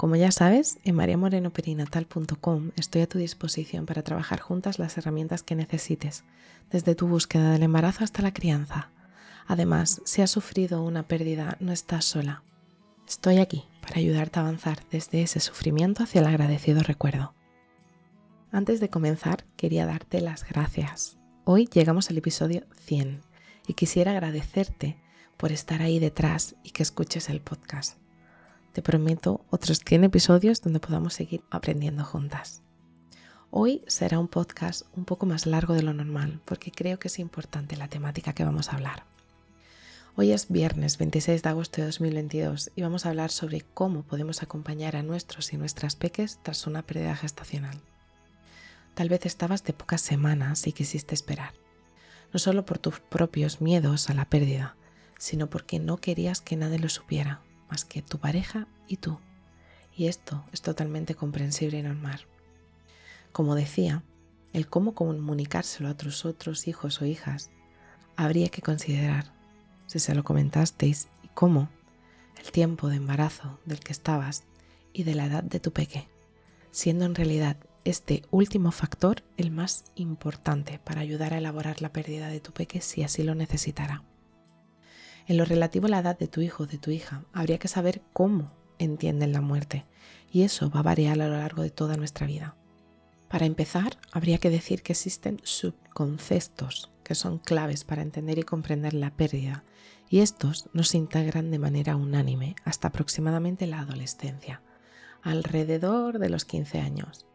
Como ya sabes, en mariamorenoperinatal.com estoy a tu disposición para trabajar juntas las herramientas que necesites, desde tu búsqueda del embarazo hasta la crianza. Además, si has sufrido una pérdida, no estás sola. Estoy aquí para ayudarte a avanzar desde ese sufrimiento hacia el agradecido recuerdo. Antes de comenzar, quería darte las gracias. Hoy llegamos al episodio 100 y quisiera agradecerte por estar ahí detrás y que escuches el podcast te prometo otros 100 episodios donde podamos seguir aprendiendo juntas. Hoy será un podcast un poco más largo de lo normal porque creo que es importante la temática que vamos a hablar. Hoy es viernes 26 de agosto de 2022 y vamos a hablar sobre cómo podemos acompañar a nuestros y nuestras peques tras una pérdida gestacional. Tal vez estabas de pocas semanas y quisiste esperar, no solo por tus propios miedos a la pérdida, sino porque no querías que nadie lo supiera más que tu pareja y tú. Y esto es totalmente comprensible y normal. Como decía, el cómo comunicárselo a tus otros hijos o hijas habría que considerar, si se lo comentasteis, y cómo, el tiempo de embarazo del que estabas y de la edad de tu peque, siendo en realidad este último factor el más importante para ayudar a elaborar la pérdida de tu peque si así lo necesitara. En lo relativo a la edad de tu hijo o de tu hija, habría que saber cómo entienden la muerte, y eso va a variar a lo largo de toda nuestra vida. Para empezar, habría que decir que existen subconceptos que son claves para entender y comprender la pérdida, y estos no se integran de manera unánime hasta aproximadamente la adolescencia, alrededor de los 15 años.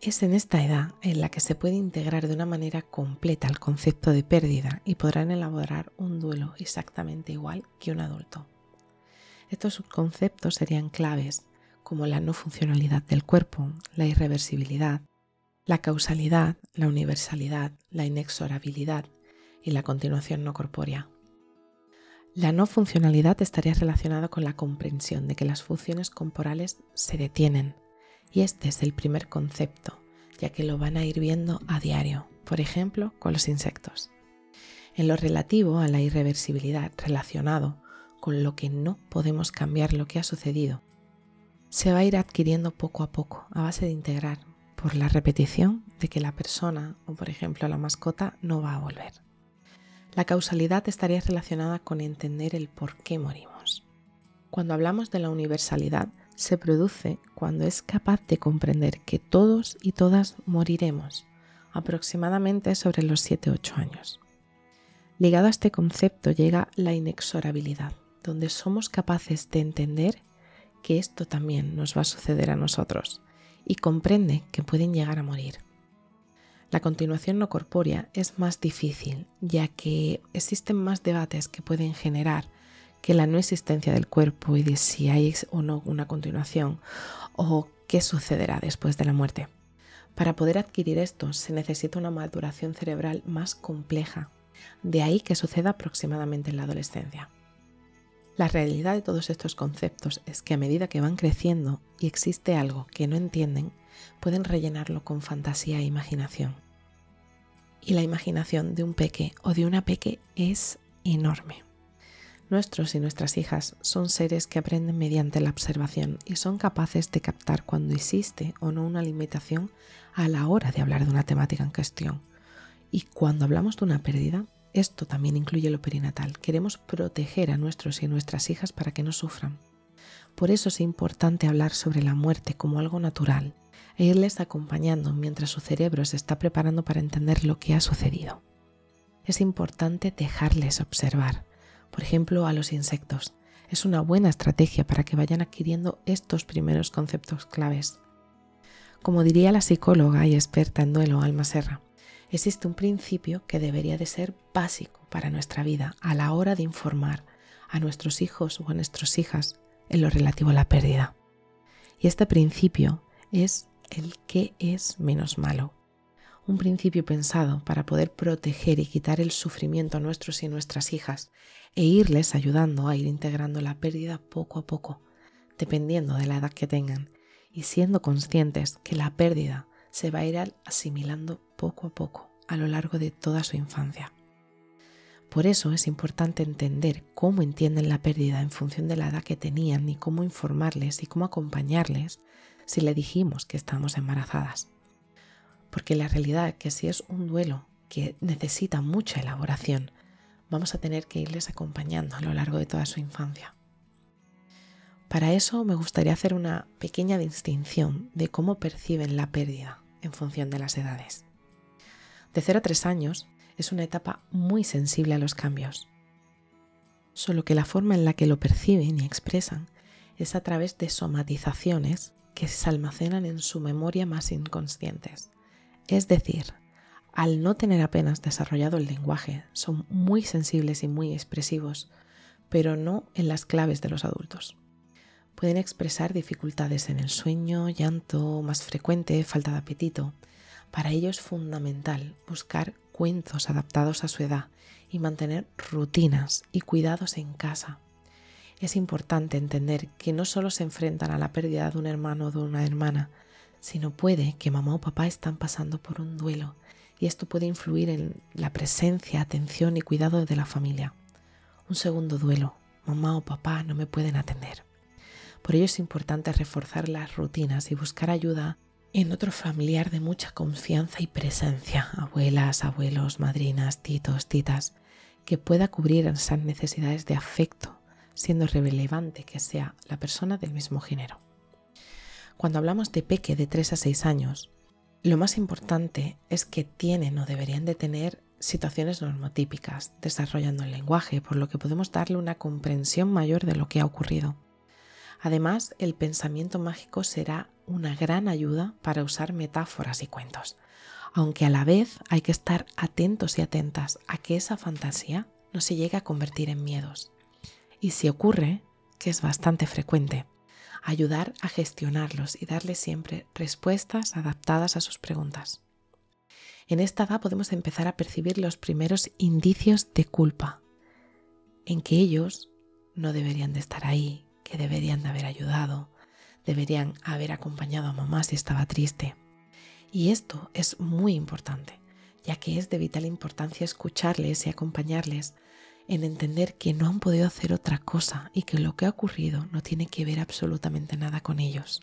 Es en esta edad en la que se puede integrar de una manera completa el concepto de pérdida y podrán elaborar un duelo exactamente igual que un adulto. Estos subconceptos serían claves como la no funcionalidad del cuerpo, la irreversibilidad, la causalidad, la universalidad, la inexorabilidad y la continuación no corpórea. La no funcionalidad estaría relacionada con la comprensión de que las funciones corporales se detienen y este es el primer concepto, ya que lo van a ir viendo a diario, por ejemplo, con los insectos. En lo relativo a la irreversibilidad relacionado con lo que no podemos cambiar lo que ha sucedido, se va a ir adquiriendo poco a poco a base de integrar por la repetición de que la persona o por ejemplo la mascota no va a volver. La causalidad estaría relacionada con entender el por qué morimos. Cuando hablamos de la universalidad, se produce cuando es capaz de comprender que todos y todas moriremos, aproximadamente sobre los 7-8 años. Ligado a este concepto llega la inexorabilidad, donde somos capaces de entender que esto también nos va a suceder a nosotros y comprende que pueden llegar a morir. La continuación no corpórea es más difícil, ya que existen más debates que pueden generar que la no existencia del cuerpo y de si hay o no una continuación o qué sucederá después de la muerte. Para poder adquirir esto se necesita una maduración cerebral más compleja, de ahí que suceda aproximadamente en la adolescencia. La realidad de todos estos conceptos es que a medida que van creciendo y existe algo que no entienden, pueden rellenarlo con fantasía e imaginación. Y la imaginación de un peque o de una peque es enorme. Nuestros y nuestras hijas son seres que aprenden mediante la observación y son capaces de captar cuando existe o no una limitación a la hora de hablar de una temática en cuestión. Y cuando hablamos de una pérdida, esto también incluye lo perinatal. Queremos proteger a nuestros y nuestras hijas para que no sufran. Por eso es importante hablar sobre la muerte como algo natural e irles acompañando mientras su cerebro se está preparando para entender lo que ha sucedido. Es importante dejarles observar por ejemplo a los insectos. Es una buena estrategia para que vayan adquiriendo estos primeros conceptos claves. Como diría la psicóloga y experta en duelo Alma Serra, existe un principio que debería de ser básico para nuestra vida a la hora de informar a nuestros hijos o a nuestras hijas en lo relativo a la pérdida. Y este principio es el que es menos malo. Un principio pensado para poder proteger y quitar el sufrimiento a nuestros y nuestras hijas e irles ayudando a ir integrando la pérdida poco a poco, dependiendo de la edad que tengan, y siendo conscientes que la pérdida se va a ir asimilando poco a poco a lo largo de toda su infancia. Por eso es importante entender cómo entienden la pérdida en función de la edad que tenían y cómo informarles y cómo acompañarles si le dijimos que estamos embarazadas. Porque la realidad es que si es un duelo que necesita mucha elaboración, vamos a tener que irles acompañando a lo largo de toda su infancia. Para eso me gustaría hacer una pequeña distinción de cómo perciben la pérdida en función de las edades. De 0 a 3 años es una etapa muy sensible a los cambios, solo que la forma en la que lo perciben y expresan es a través de somatizaciones que se almacenan en su memoria más inconscientes. Es decir, al no tener apenas desarrollado el lenguaje, son muy sensibles y muy expresivos, pero no en las claves de los adultos. Pueden expresar dificultades en el sueño, llanto más frecuente, falta de apetito. Para ello es fundamental buscar cuentos adaptados a su edad y mantener rutinas y cuidados en casa. Es importante entender que no solo se enfrentan a la pérdida de un hermano o de una hermana, sino puede que mamá o papá están pasando por un duelo y esto puede influir en la presencia, atención y cuidado de la familia. Un segundo duelo, mamá o papá no me pueden atender. Por ello es importante reforzar las rutinas y buscar ayuda en otro familiar de mucha confianza y presencia, abuelas, abuelos, madrinas, titos, titas, que pueda cubrir esas necesidades de afecto, siendo relevante que sea la persona del mismo género. Cuando hablamos de peque de 3 a 6 años, lo más importante es que tienen o deberían de tener situaciones normotípicas, desarrollando el lenguaje, por lo que podemos darle una comprensión mayor de lo que ha ocurrido. Además, el pensamiento mágico será una gran ayuda para usar metáforas y cuentos, aunque a la vez hay que estar atentos y atentas a que esa fantasía no se llegue a convertir en miedos. Y si ocurre, que es bastante frecuente, ayudar a gestionarlos y darles siempre respuestas adaptadas a sus preguntas. En esta edad podemos empezar a percibir los primeros indicios de culpa, en que ellos no deberían de estar ahí, que deberían de haber ayudado, deberían haber acompañado a mamá si estaba triste. Y esto es muy importante, ya que es de vital importancia escucharles y acompañarles en entender que no han podido hacer otra cosa y que lo que ha ocurrido no tiene que ver absolutamente nada con ellos.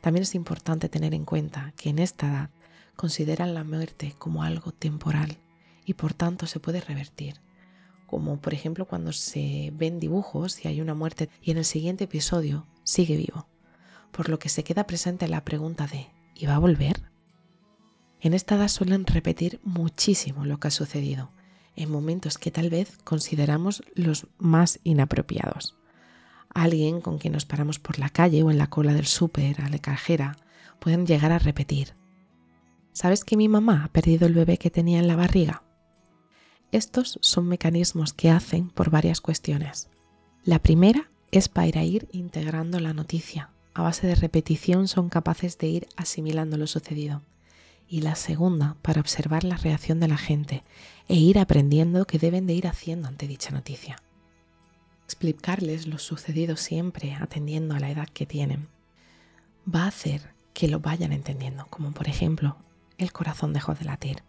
También es importante tener en cuenta que en esta edad consideran la muerte como algo temporal y por tanto se puede revertir como por ejemplo cuando se ven dibujos y hay una muerte y en el siguiente episodio sigue vivo, por lo que se queda presente la pregunta de ¿y va a volver? En esta edad suelen repetir muchísimo lo que ha sucedido, en momentos que tal vez consideramos los más inapropiados. Alguien con quien nos paramos por la calle o en la cola del súper, a la cajera, pueden llegar a repetir ¿Sabes que mi mamá ha perdido el bebé que tenía en la barriga? Estos son mecanismos que hacen por varias cuestiones. La primera es para ir integrando la noticia. A base de repetición son capaces de ir asimilando lo sucedido. Y la segunda, para observar la reacción de la gente e ir aprendiendo qué deben de ir haciendo ante dicha noticia. Explicarles lo sucedido siempre atendiendo a la edad que tienen va a hacer que lo vayan entendiendo, como por ejemplo el corazón dejó de latir.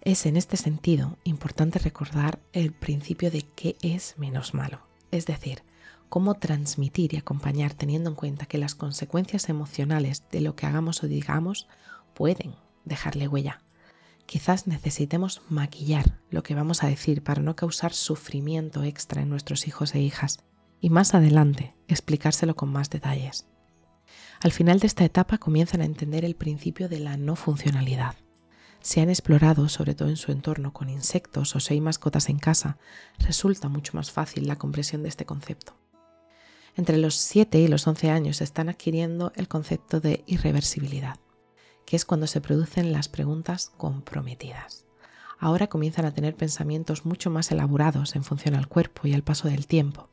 Es en este sentido importante recordar el principio de qué es menos malo, es decir, cómo transmitir y acompañar teniendo en cuenta que las consecuencias emocionales de lo que hagamos o digamos pueden dejarle huella. Quizás necesitemos maquillar lo que vamos a decir para no causar sufrimiento extra en nuestros hijos e hijas y más adelante explicárselo con más detalles. Al final de esta etapa comienzan a entender el principio de la no funcionalidad se han explorado, sobre todo en su entorno, con insectos o si hay mascotas en casa, resulta mucho más fácil la comprensión de este concepto. Entre los 7 y los 11 años están adquiriendo el concepto de irreversibilidad, que es cuando se producen las preguntas comprometidas. Ahora comienzan a tener pensamientos mucho más elaborados en función al cuerpo y al paso del tiempo.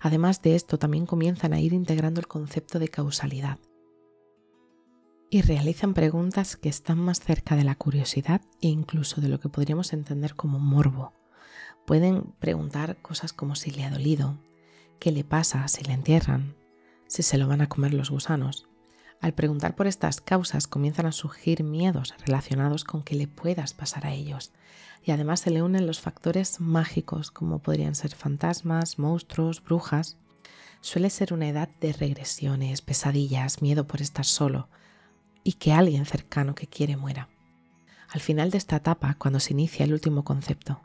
Además de esto, también comienzan a ir integrando el concepto de causalidad, y realizan preguntas que están más cerca de la curiosidad e incluso de lo que podríamos entender como morbo. Pueden preguntar cosas como si le ha dolido, qué le pasa si le entierran, si se lo van a comer los gusanos. Al preguntar por estas causas comienzan a surgir miedos relacionados con que le puedas pasar a ellos. Y además se le unen los factores mágicos como podrían ser fantasmas, monstruos, brujas. Suele ser una edad de regresiones, pesadillas, miedo por estar solo y que alguien cercano que quiere muera. Al final de esta etapa, cuando se inicia el último concepto,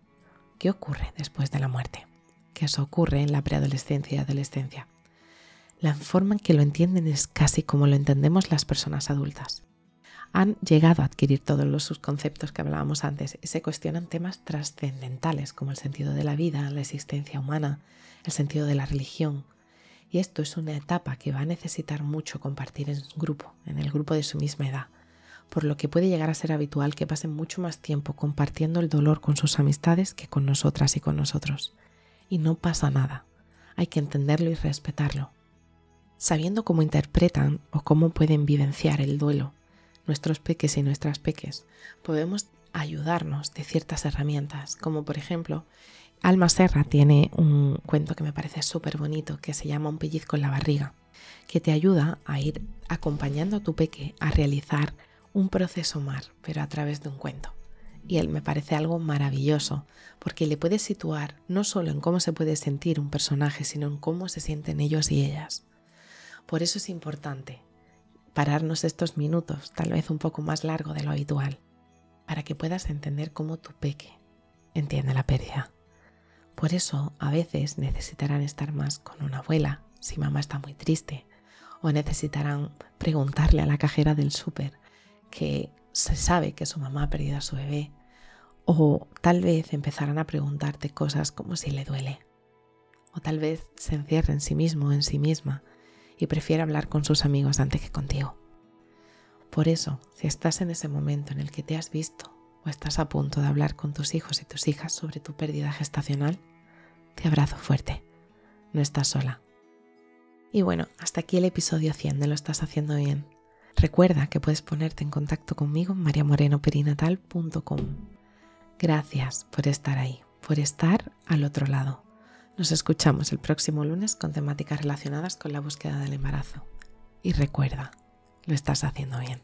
¿qué ocurre después de la muerte? ¿Qué eso ocurre en la preadolescencia y adolescencia? La forma en que lo entienden es casi como lo entendemos las personas adultas. Han llegado a adquirir todos los conceptos que hablábamos antes y se cuestionan temas trascendentales como el sentido de la vida, la existencia humana, el sentido de la religión. Y esto es una etapa que va a necesitar mucho compartir en grupo, en el grupo de su misma edad, por lo que puede llegar a ser habitual que pasen mucho más tiempo compartiendo el dolor con sus amistades que con nosotras y con nosotros. Y no pasa nada, hay que entenderlo y respetarlo. Sabiendo cómo interpretan o cómo pueden vivenciar el duelo nuestros peques y nuestras peques, podemos ayudarnos de ciertas herramientas, como por ejemplo, Alma Serra tiene un cuento que me parece súper bonito que se llama Un pellizco en la barriga, que te ayuda a ir acompañando a tu peque a realizar un proceso mar, pero a través de un cuento. Y él me parece algo maravilloso, porque le puede situar no solo en cómo se puede sentir un personaje, sino en cómo se sienten ellos y ellas. Por eso es importante pararnos estos minutos, tal vez un poco más largo de lo habitual, para que puedas entender cómo tu peque entiende la pérdida. Por eso a veces necesitarán estar más con una abuela si mamá está muy triste, o necesitarán preguntarle a la cajera del súper que se sabe que su mamá ha perdido a su bebé, o tal vez empezarán a preguntarte cosas como si le duele, o tal vez se encierre en sí mismo en sí misma y prefiere hablar con sus amigos antes que contigo. Por eso, si estás en ese momento en el que te has visto o estás a punto de hablar con tus hijos y tus hijas sobre tu pérdida gestacional, te abrazo fuerte. No estás sola. Y bueno, hasta aquí el episodio 100 de Lo estás haciendo bien. Recuerda que puedes ponerte en contacto conmigo en mariamorenoperinatal.com. Gracias por estar ahí, por estar al otro lado. Nos escuchamos el próximo lunes con temáticas relacionadas con la búsqueda del embarazo. Y recuerda, lo estás haciendo bien.